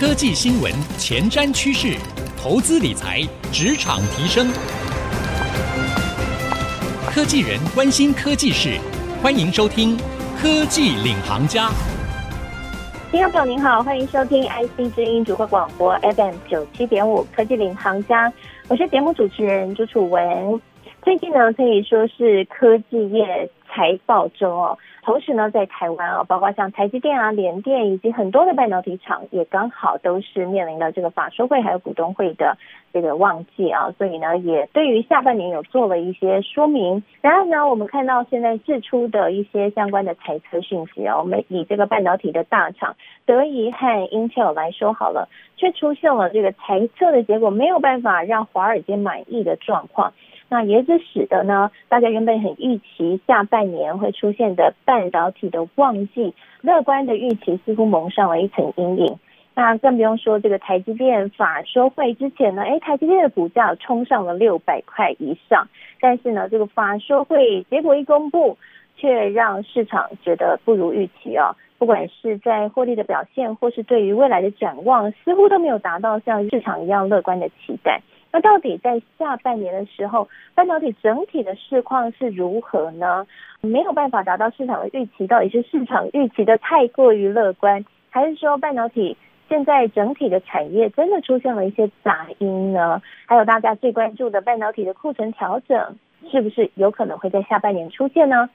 科技新闻、前瞻趋势、投资理财、职场提升，科技人关心科技事，欢迎收听《科技领航家》。听众朋友您好，欢迎收听 IC 之音主播广播 FM 九七点五《科技领航家》，我是节目主持人朱楚文。最近呢，可以说是科技业财报周哦。同时呢，在台湾啊，包括像台积电啊、联电以及很多的半导体厂，也刚好都是面临了这个法说会还有股东会的这个旺季啊，所以呢，也对于下半年有做了一些说明。然后呢，我们看到现在释出的一些相关的财测讯息啊，我们以这个半导体的大厂德仪和 Intel 来说好了，却出现了这个财测的结果没有办法让华尔街满意的状况。那也是使得呢，大家原本很预期下半年会出现的半导体的旺季，乐观的预期似乎蒙上了一层阴影。那更不用说这个台积电法说会之前呢，诶，台积电的股价冲上了六百块以上，但是呢，这个法说会结果一公布，却让市场觉得不如预期啊。不管是在获利的表现，或是对于未来的展望，似乎都没有达到像市场一样乐观的期待。那到底在下半年的时候，半导体整体的市况是如何呢？没有办法达到市场的预期，到底是市场预期的太过于乐观，还是说半导体现在整体的产业真的出现了一些杂音呢？还有大家最关注的半导体的库存调整，是不是有可能会在下半年出现呢？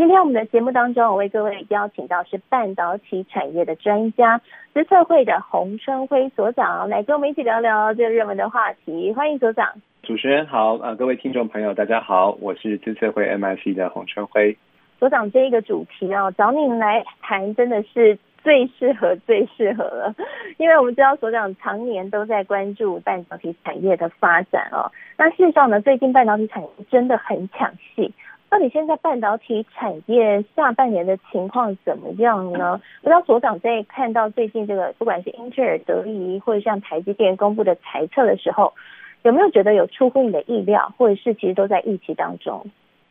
今天我们的节目当中，我为各位邀请到是半导体产业的专家，资策会的洪春辉所长来跟我们一起聊聊这个热门的话题。欢迎所长。主持人好，呃，各位听众朋友大家好，我是资策会 MIC 的洪春辉。所长，这一个主题哦，找你来谈真的是最适合、最适合了，因为我们知道所长常年都在关注半导体产业的发展哦。那事实上呢，最近半导体产业真的很抢戏。到底现在半导体产业下半年的情况怎么样呢？不知道所长在看到最近这个，不管是英特尔、德仪或者像台积电公布的财测的时候，有没有觉得有出乎你的意料，或者是其实都在预期当中？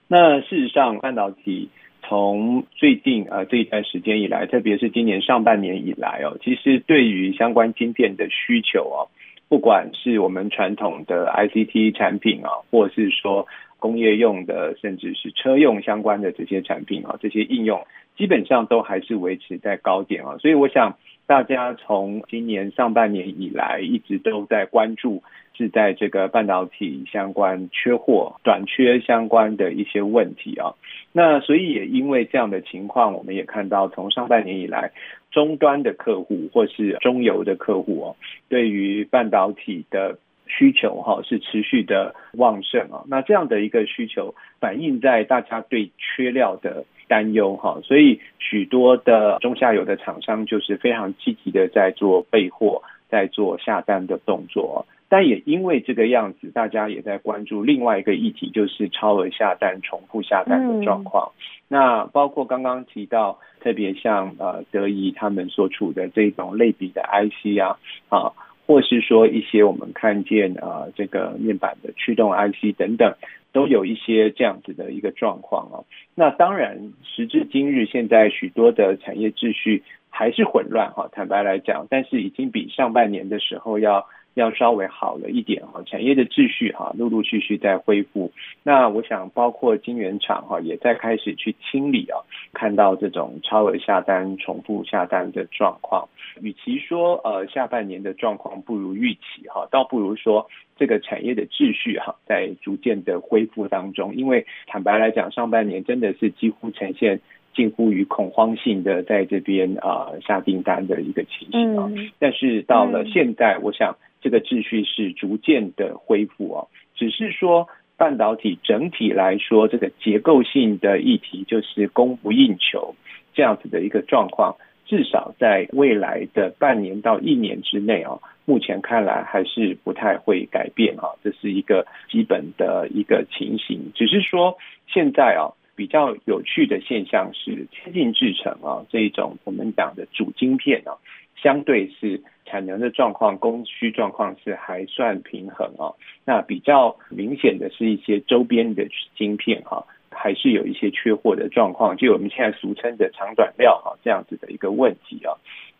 那事实上，半导体从最近呃这一段时间以来，特别是今年上半年以来哦，其实对于相关晶片的需求哦，不管是我们传统的 ICT 产品啊，或是说。工业用的，甚至是车用相关的这些产品啊，这些应用基本上都还是维持在高点啊，所以我想大家从今年上半年以来一直都在关注，是在这个半导体相关缺货、短缺相关的一些问题啊。那所以也因为这样的情况，我们也看到从上半年以来，终端的客户或是中游的客户哦，对于半导体的。需求哈是持续的旺盛啊，那这样的一个需求反映在大家对缺料的担忧哈，所以许多的中下游的厂商就是非常积极的在做备货，在做下单的动作。但也因为这个样子，大家也在关注另外一个议题，就是超额下单、重复下单的状况。那包括刚刚提到，特别像呃德仪他们所处的这种类比的 IC 啊啊。或是说一些我们看见啊，这个面板的驱动 IC 等等，都有一些这样子的一个状况啊。那当然，时至今日，现在许多的产业秩序还是混乱哈。坦白来讲，但是已经比上半年的时候要。要稍微好了一点哈，产业的秩序哈，陆陆续续在恢复。那我想，包括晶圆厂哈，也在开始去清理啊，看到这种超额下单、重复下单的状况。与其说呃下半年的状况不如预期哈，倒不如说这个产业的秩序哈，在逐渐的恢复当中。因为坦白来讲，上半年真的是几乎呈现近乎于恐慌性的在这边啊下订单的一个情形啊。但是到了现在，我想。这个秩序是逐渐的恢复哦，只是说半导体整体来说，这个结构性的议题就是供不应求这样子的一个状况，至少在未来的半年到一年之内啊，目前看来还是不太会改变啊，这是一个基本的一个情形。只是说现在啊，比较有趣的现象是，先进制程啊这一种我们讲的主晶片啊，相对是。产能的状况、供需状况是还算平衡啊。那比较明显的是一些周边的芯片哈，还是有一些缺货的状况，就我们现在俗称的长短料哈这样子的一个问题啊。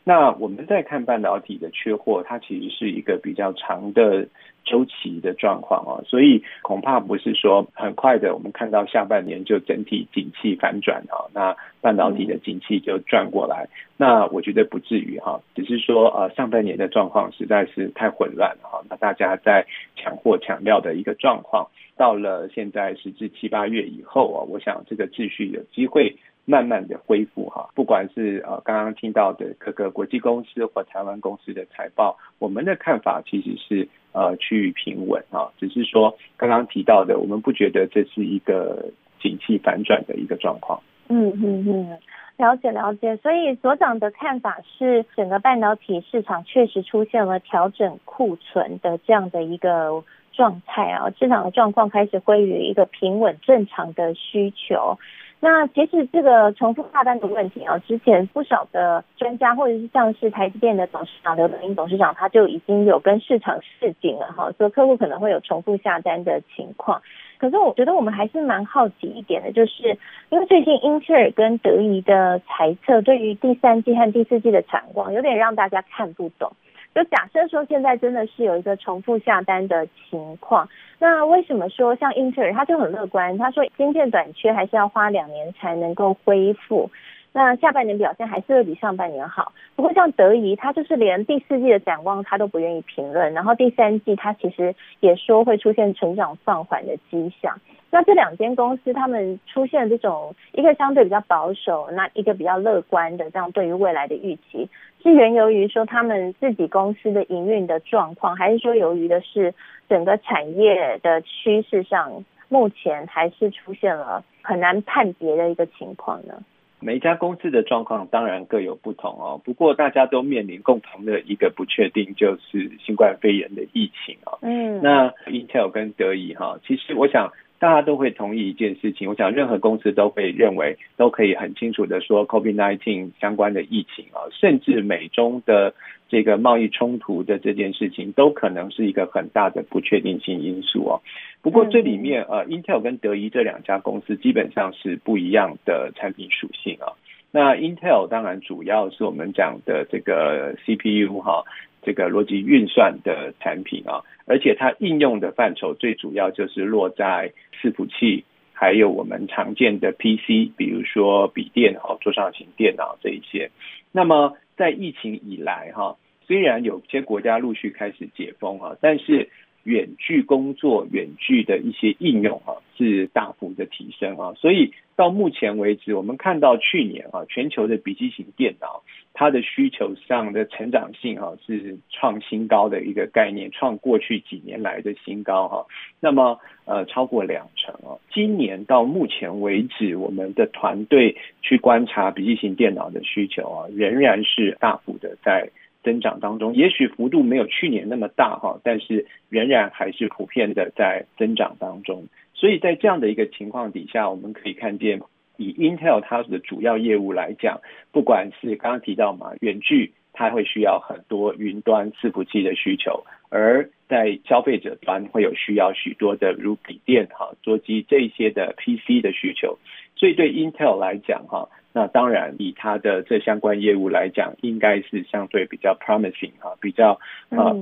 那我们在看半导体的缺货，它其实是一个比较长的周期的状况哦，所以恐怕不是说很快的，我们看到下半年就整体景气反转啊，那半导体的景气就转过来，那我觉得不至于哈，只是说呃上半年的状况实在是太混乱了哈，那大家在抢货抢料的一个状况，到了现在十至七八月以后啊，我想这个秩序有机会。慢慢的恢复哈，不管是呃刚刚听到的各个国际公司或台湾公司的财报，我们的看法其实是呃趋于平稳啊，只是说刚刚提到的，我们不觉得这是一个景气反转的一个状况。嗯嗯嗯，了解了解。所以所长的看法是，整个半导体市场确实出现了调整库存的这样的一个状态啊，市场的状况开始归于一个平稳正常的需求。那其实这个重复下单的问题啊，之前不少的专家或者是像是台积电的董事长刘德英董事长，他就已经有跟市场示警了哈，说客户可能会有重复下单的情况。可是我觉得我们还是蛮好奇一点的，就是因为最近英特尔跟德仪的财测对于第三季和第四季的展望，有点让大家看不懂。就假设说现在真的是有一个重复下单的情况，那为什么说像英特尔他就很乐观？他说芯片短缺还是要花两年才能够恢复，那下半年表现还是会比上半年好。不过像德仪，他就是连第四季的展望他都不愿意评论，然后第三季他其实也说会出现成长放缓的迹象。那这两间公司他们出现这种一个相对比较保守，那一个比较乐观的这样对于未来的预期。是源由于说他们自己公司的营运的状况，还是说由于的是整个产业的趋势上，目前还是出现了很难判别的一个情况呢？每一家公司的状况当然各有不同哦，不过大家都面临共同的一个不确定，就是新冠肺炎的疫情哦。嗯，那 Intel 跟德仪哈，其实我想。大家都会同意一件事情，我想任何公司都会认为都可以很清楚的说，COVID-19 相关的疫情啊，甚至美中的这个贸易冲突的这件事情，都可能是一个很大的不确定性因素哦。不过这里面呃，Intel 跟德仪这两家公司基本上是不一样的产品属性啊。那 Intel 当然主要是我们讲的这个 CPU 哈。这个逻辑运算的产品啊，而且它应用的范畴最主要就是落在伺服器，还有我们常见的 PC，比如说笔电哦，桌上型电脑这一些。那么在疫情以来哈，虽然有些国家陆续开始解封啊，但是远距工作、远距的一些应用啊，是大幅的提升啊，所以到目前为止，我们看到去年啊，全球的笔记型电脑它的需求上的成长性啊，是创新高的一个概念，创过去几年来的新高哈。那么呃，超过两成啊，今年到目前为止，我们的团队去观察笔记型电脑的需求啊，仍然是大幅的在。增长当中，也许幅度没有去年那么大哈，但是仍然还是普遍的在增长当中。所以在这样的一个情况底下，我们可以看见，以 Intel 它的主要业务来讲，不管是刚刚提到嘛，远距它会需要很多云端伺服器的需求，而在消费者端会有需要许多的如笔电哈、桌机这些的 PC 的需求。所以对 Intel 来讲哈。那当然，以它的这相关业务来讲，应该是相对比较 promising 哈，比较呃，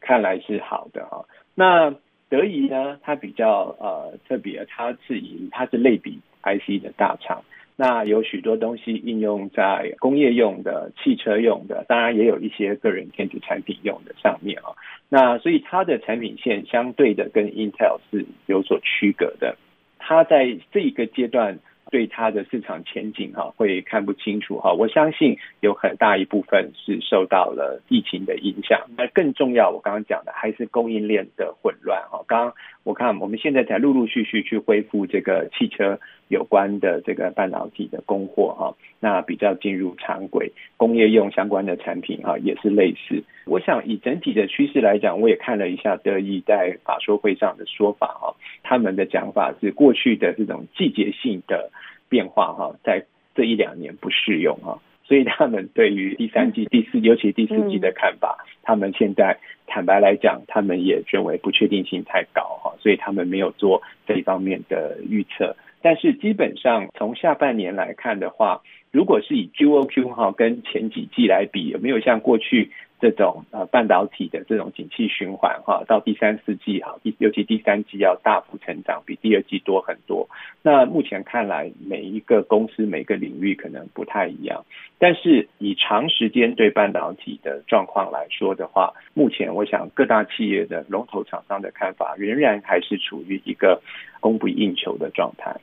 看来是好的哈。那德仪呢，它比较呃特别，它是以它是类比 IC 的大厂，那有许多东西应用在工业用的、汽车用的，当然也有一些个人电子产品用的上面啊。那所以它的产品线相对的跟 Intel 是有所区隔的，它在这一个阶段。对它的市场前景哈，会看不清楚哈。我相信有很大一部分是受到了疫情的影响。那更重要，我刚刚讲的还是供应链的混乱哈。刚刚我看我们现在才陆陆续续去恢复这个汽车有关的这个半导体的供货哈，那比较进入常轨，工业用相关的产品哈也是类似。我想以整体的趋势来讲，我也看了一下德意在法说会上的说法哈，他们的讲法是过去的这种季节性的变化哈，在这一两年不适用哈，所以他们对于第三季、第四，尤其第四季的看法，他们现在坦白来讲，他们也认为不确定性太高哈，所以他们没有做这一方面的预测。但是基本上从下半年来看的话，如果是以 QOQ 哈跟前几季来比，有没有像过去这种呃半导体的这种景气循环哈，到第三四季哈，第尤其第三季要大幅成长，比第二季多很多。那目前看来，每一个公司每个领域可能不太一样，但是以长时间对半导体的状况来说的话，目前我想各大企业的龙头厂商的看法仍然还是处于一个供不应求的状态。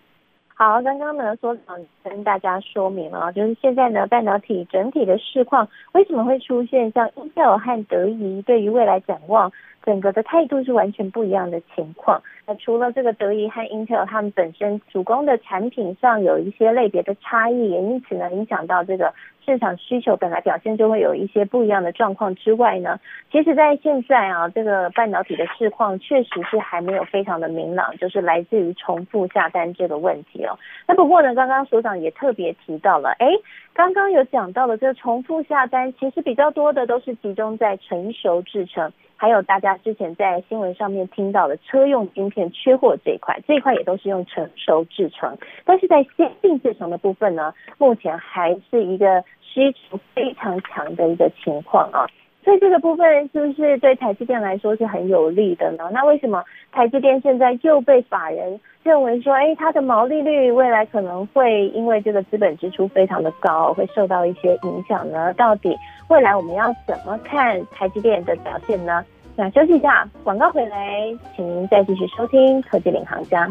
好，刚刚呢，所长跟大家说明了，就是现在呢，半导体整体的市况为什么会出现像 Intel 和德仪对于未来展望整个的态度是完全不一样的情况。那除了这个德仪和 Intel 他们本身主攻的产品上有一些类别的差异，也因此呢，影响到这个。市场需求本来表现就会有一些不一样的状况之外呢，其实，在现在啊，这个半导体的市况确实是还没有非常的明朗，就是来自于重复下单这个问题哦。那不过呢，刚刚所长也特别提到了，哎，刚刚有讲到了这个重复下单，其实比较多的都是集中在成熟制程。还有大家之前在新闻上面听到的车用晶片缺货这一块，这一块也都是用成熟制成，但是在先进制成的部分呢，目前还是一个需求非常强的一个情况啊。所以这个部分是不是对台积电来说是很有利的呢？那为什么台积电现在又被法人认为说，哎，它的毛利率未来可能会因为这个资本支出非常的高，会受到一些影响呢？到底未来我们要怎么看台积电的表现呢？那休息一下，广告回来，请您再继续收听科技领航家。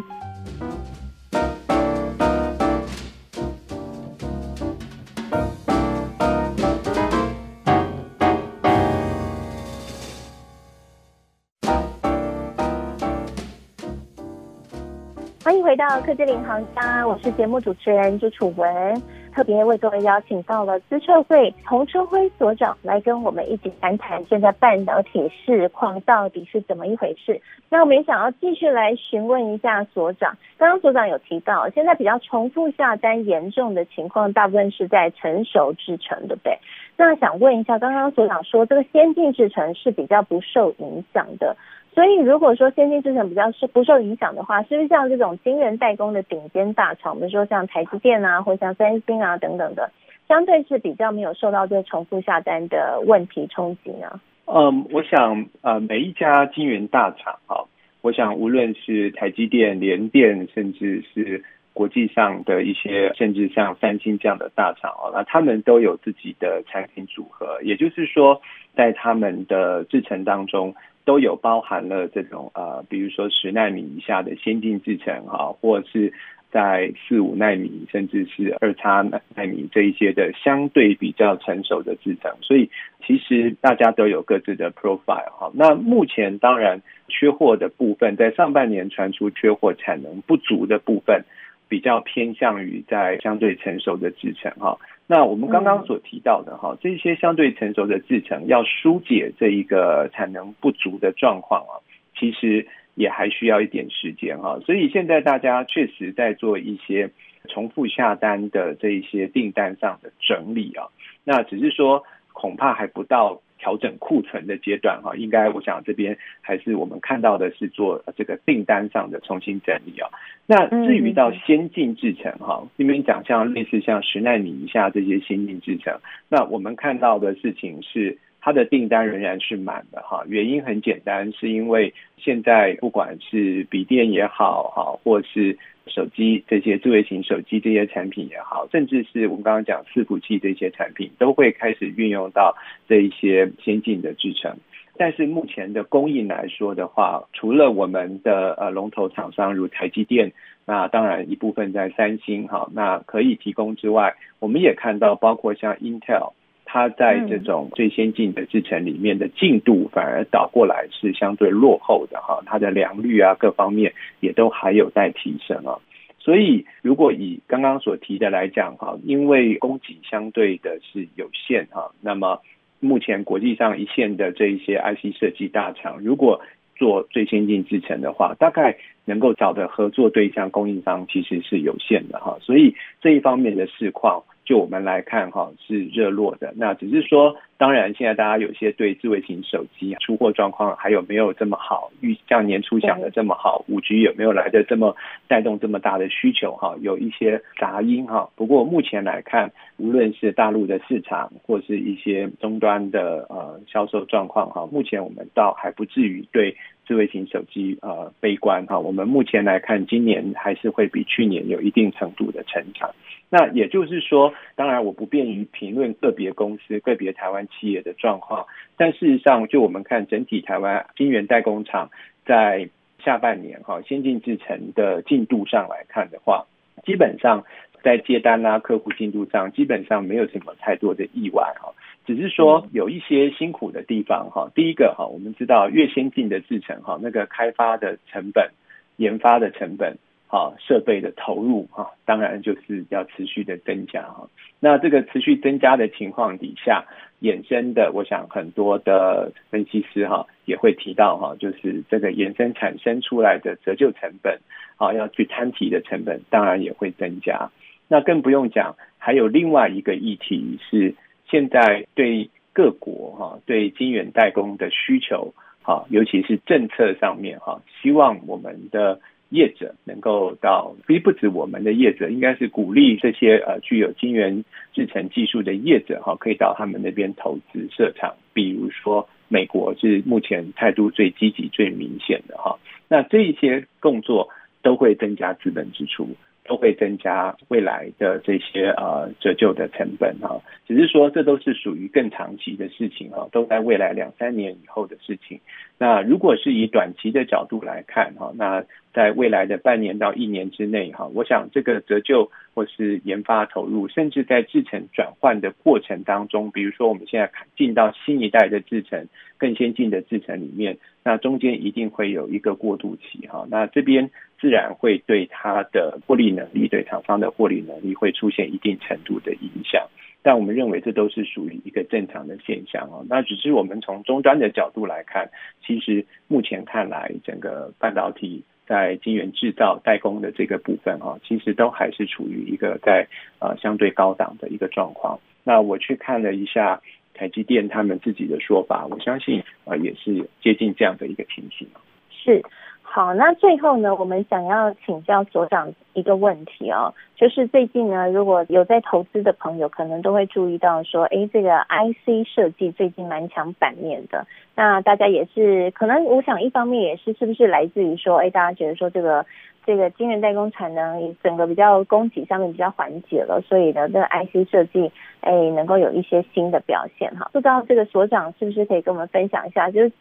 欢迎回到科技领航家，我是节目主持人朱楚文，特别为各位邀请到了资策会洪春辉所长来跟我们一起谈谈现在半导体市况到底是怎么一回事。那我们也想要继续来询问一下所长，刚刚所长有提到，现在比较重复下单严重的情况，大部分是在成熟制程，对不对？那想问一下，刚刚所长说这个先进制程是比较不受影响的。所以，如果说先进制程比较是不受影响的话，是不是像这种晶圆代工的顶尖大厂，比如说像台积电啊，或像三星啊等等的，相对是比较没有受到这重复下单的问题冲击呢？嗯，我想呃，每一家晶圆大厂啊，我想无论是台积电、联电，甚至是国际上的一些，甚至像三星这样的大厂哦，那他们都有自己的产品组合，也就是说，在他们的制程当中。都有包含了这种呃，比如说十奈米以下的先进制程哈，或是在四五奈米，甚至是二叉奈米这一些的相对比较成熟的制程，所以其实大家都有各自的 profile 哈。那目前当然缺货的部分，在上半年传出缺货产能不足的部分，比较偏向于在相对成熟的制程哈。那我们刚刚所提到的哈，这些相对成熟的制程要疏解这一个产能不足的状况啊，其实也还需要一点时间哈。所以现在大家确实在做一些重复下单的这一些订单上的整理啊，那只是说恐怕还不到。调整库存的阶段哈，应该我想这边还是我们看到的是做这个订单上的重新整理啊。那至于到先进制程哈，这边讲像类似像十奈米以下这些先进制程，那我们看到的事情是它的订单仍然是满的哈。原因很简单，是因为现在不管是笔电也好哈，或是手机这些智慧型手机这些产品也好，甚至是我们刚刚讲伺服器这些产品，都会开始运用到这一些先进的制程。但是目前的供应来说的话，除了我们的呃龙头厂商如台积电，那当然一部分在三星哈，那可以提供之外，我们也看到包括像 Intel。它在这种最先进的制程里面的进度反而倒过来是相对落后的哈，它的良率啊各方面也都还有待提升啊。所以如果以刚刚所提的来讲哈，因为供给相对的是有限哈，那么目前国际上一线的这一些 IC 设计大厂，如果做最先进制程的话，大概能够找的合作对象供应商其实是有限的哈，所以这一方面的市况。就我们来看哈，是热络的。那只是说，当然现在大家有些对智慧型手机出货状况还有没有这么好，预像年初想的这么好，五 G 有没有来的这么带动这么大的需求哈，有一些杂音哈。不过目前来看，无论是大陆的市场或是一些终端的呃销售状况哈，目前我们倒还不至于对智慧型手机呃悲观哈。我们目前来看，今年还是会比去年有一定程度的成长。那也就是说，当然我不便于评论个别公司、个别台湾企业的状况，但事实上，就我们看整体台湾晶圆代工厂在下半年哈先进制程的进度上来看的话，基本上在接单啦、客户进度上，基本上没有什么太多的意外哈，只是说有一些辛苦的地方哈。第一个哈，我们知道越先进的制程哈，那个开发的成本、研发的成本。好，设备的投入哈，当然就是要持续的增加哈。那这个持续增加的情况底下，衍生的，我想很多的分析师哈也会提到哈，就是这个衍生产生出来的折旧成本，啊，要去摊提的成本，当然也会增加。那更不用讲，还有另外一个议题是，现在对各国哈对晶圆代工的需求，哈，尤其是政策上面哈，希望我们的。业者能够到，其实不止我们的业者，应该是鼓励这些呃具有晶圆制程技术的业者哈，可以到他们那边投资设厂。比如说美国是目前态度最积极、最明显的哈。那这一些工作都会增加资本支出，都会增加未来的这些呃折旧的成本哈。只是说这都是属于更长期的事情哈，都在未来两三年以后的事情。那如果是以短期的角度来看哈，那在未来的半年到一年之内，哈，我想这个折旧或是研发投入，甚至在制程转换的过程当中，比如说我们现在进到新一代的制程、更先进的制程里面，那中间一定会有一个过渡期，哈，那这边自然会对它的获利能力、对厂商的获利能力会出现一定程度的影响。但我们认为这都是属于一个正常的现象哦。那只是我们从终端的角度来看，其实目前看来，整个半导体。在晶圆制造代工的这个部分哈，其实都还是处于一个在呃相对高档的一个状况。那我去看了一下台积电他们自己的说法，我相信啊也是接近这样的一个情形。是。好，那最后呢，我们想要请教所长一个问题哦，就是最近呢，如果有在投资的朋友，可能都会注意到说，哎，这个 IC 设计最近蛮抢版面的。那大家也是，可能我想一方面也是，是不是来自于说，哎，大家觉得说这个这个晶圆代工产能整个比较供给上面比较缓解了，所以呢，这个 IC 设计哎能够有一些新的表现哈。不知道这个所长是不是可以跟我们分享一下，就是。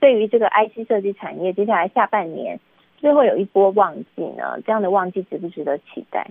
对于这个 IC 设计产业，接下来下半年最后有一波旺季呢？这样的旺季值不值得期待？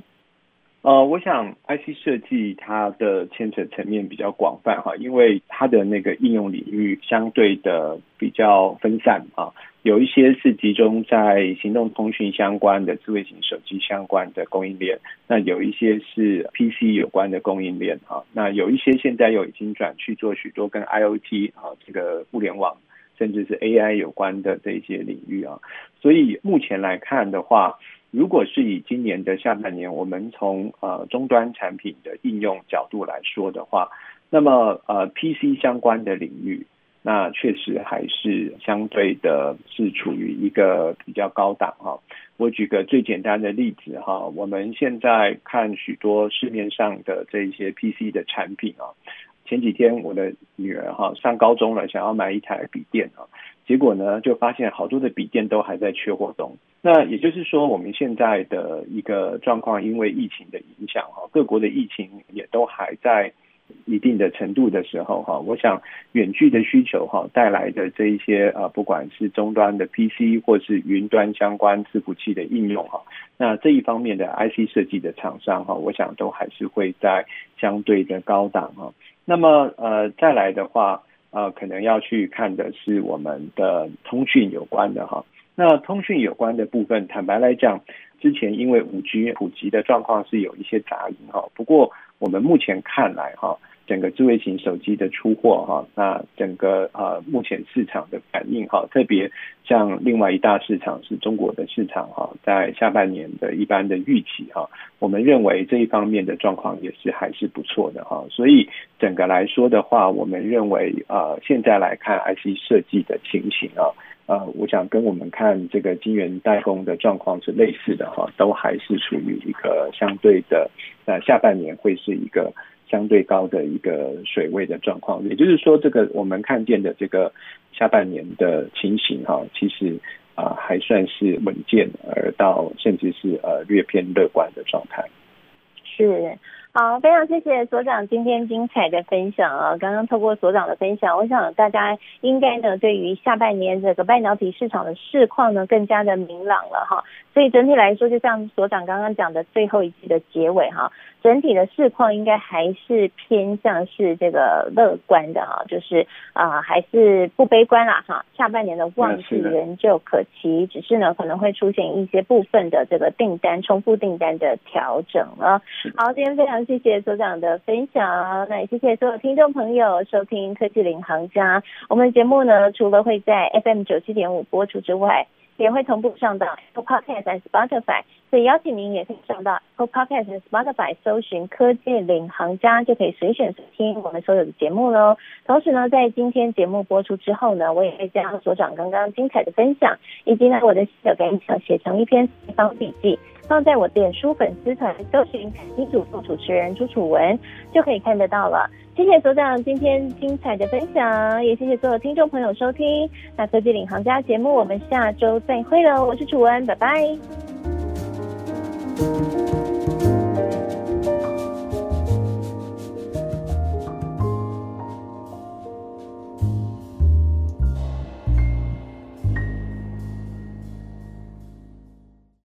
呃，我想 IC 设计它的牵扯层面比较广泛哈，因为它的那个应用领域相对的比较分散啊，有一些是集中在行动通讯相关的智慧型手机相关的供应链，那有一些是 PC 有关的供应链哈，那有一些现在又已经转去做许多跟 IoT 啊这个互联网。甚至是 AI 有关的这些领域啊，所以目前来看的话，如果是以今年的下半年，我们从呃终端产品的应用角度来说的话，那么呃 PC 相关的领域，那确实还是相对的是处于一个比较高档哈。我举个最简单的例子哈，我们现在看许多市面上的这些 PC 的产品啊。前几天我的女儿哈上高中了，想要买一台笔电啊，结果呢就发现好多的笔电都还在缺货中。那也就是说，我们现在的一个状况，因为疫情的影响哈，各国的疫情也都还在一定的程度的时候哈，我想远距的需求哈带来的这一些呃，不管是终端的 PC 或是云端相关伺服器的应用哈，那这一方面的 IC 设计的厂商哈，我想都还是会在相对的高档哈。那么呃，再来的话，呃，可能要去看的是我们的通讯有关的哈。那通讯有关的部分，坦白来讲，之前因为五 G 普及的状况是有一些杂音哈。不过我们目前看来哈，整个智慧型手机的出货哈，那整个呃目前市场的反应哈，特别像另外一大市场是中国的市场哈，在下半年的一般的预期哈，我们认为这一方面的状况也是还是不错的哈，所以整个来说的话，我们认为呃现在来看 IC 设计的情形啊。呃，我想跟我们看这个晶圆代工的状况是类似的哈，都还是处于一个相对的，呃，下半年会是一个相对高的一个水位的状况。也就是说，这个我们看见的这个下半年的情形哈，其实啊还算是稳健，而到甚至是呃略偏乐观的状态。是。好，非常谢谢所长今天精彩的分享啊！刚刚透过所长的分享，我想大家应该呢对于下半年这个半导体市场的市况呢更加的明朗了哈。所以整体来说，就像所长刚刚讲的最后一句的结尾哈，整体的市况应该还是偏向是这个乐观的啊，就是啊还是不悲观啦哈。下半年的旺季仍旧可期，只是呢可能会出现一些部分的这个订单重复订单的调整了。好，今天非常。谢谢所长的分享，那也谢谢所有听众朋友收听科技领航家。我们节目呢，除了会在 FM 九七点五播出之外，也会同步上到 Apple Podcast 和 Spotify，所以邀请您也可以上到 Apple Podcast 和 Spotify 搜寻科技领航家，就可以随选随听我们所有的节目喽。同时呢，在今天节目播出之后呢，我也会将所长刚刚精彩的分享，以及呢我的小感想写成一篇采访笔记。放在我脸书粉丝团搜寻“女主播主持人朱楚文”，就可以看得到了。谢谢所长今天精彩的分享，也谢谢所有听众朋友收听。那科技领航家节目，我们下周再会喽！我是楚文，拜拜。Thank you.